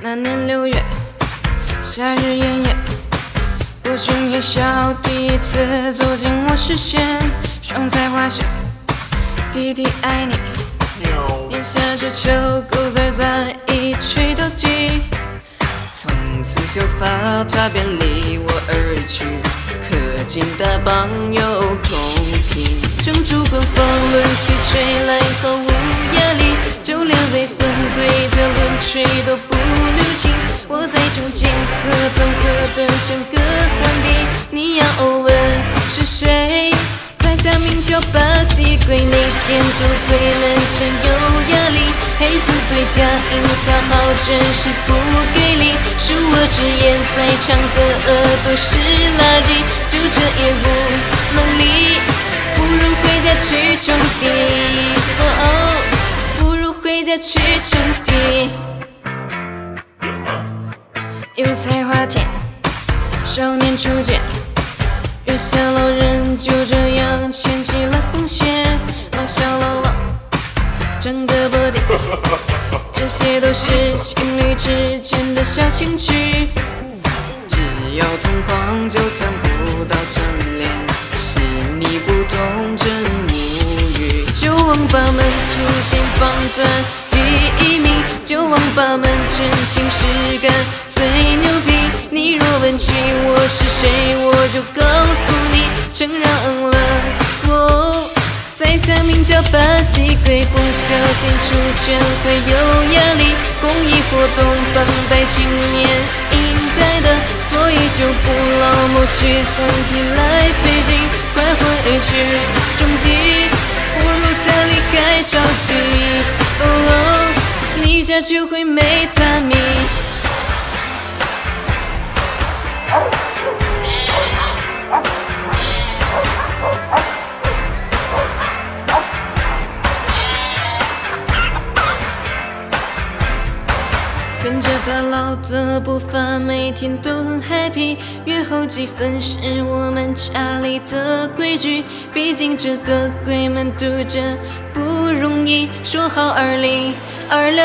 那年六月，夏日炎炎，我君夜笑第一次走进我视线，双彩花线，弟弟爱你，年下这秋狗仔在一吹到底，从此秀发他便离我而去，可见大棒有空瓶，正烛光风轮起吹来毫无压力，就连微风对着轮吹都不间可疼可疼像个寒冰，你要问是谁？在下名叫巴西龟，每天都对门真有压力，黑子对家音消耗真是不给力，恕我直言，在场的耳朵是垃圾，就这也无能力，不如回家去种地，哦哦，不如回家去种有才华天，少年初见，月下老人就这样牵起了红线，老小老王长个不定，这些都是情侣之间的小情趣。只要同框就看不到真脸，是你不懂真无语。就王八们出现榜单第一名，就王八们真情实感。你若问起我是谁，我就告诉你，承让了我。在下名叫巴西龟，不小心出拳会有压力。公益活动绑带青年应该的，所以就不劳磨血汗皮来费劲，快回去种地，不如家里开着急。哦哦，你家就会没大米。跟着大佬的步伐，每天都很 happy。约后几分是我们家里的规矩，毕竟这个鬼门渡着不容易。说好二零二六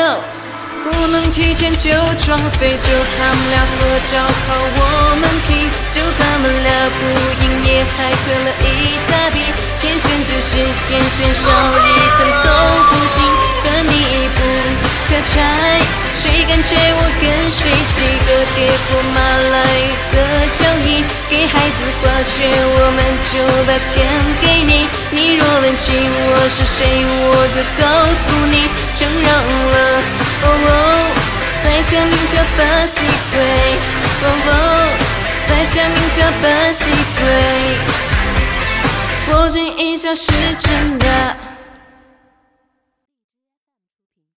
不能提前就撞飞，就他们俩合照靠我们 P，就他们俩不营业还喝了一大笔。天选就是天选，少一分谁敢拆我跟谁几个跌破马来的交易？给孩子滑雪，我们就把钱给你。你若问起我是谁，我就告诉你，承让了。哦哦，在下名叫巴西龟。哦哦，在下名叫巴西龟。博君一笑是真的。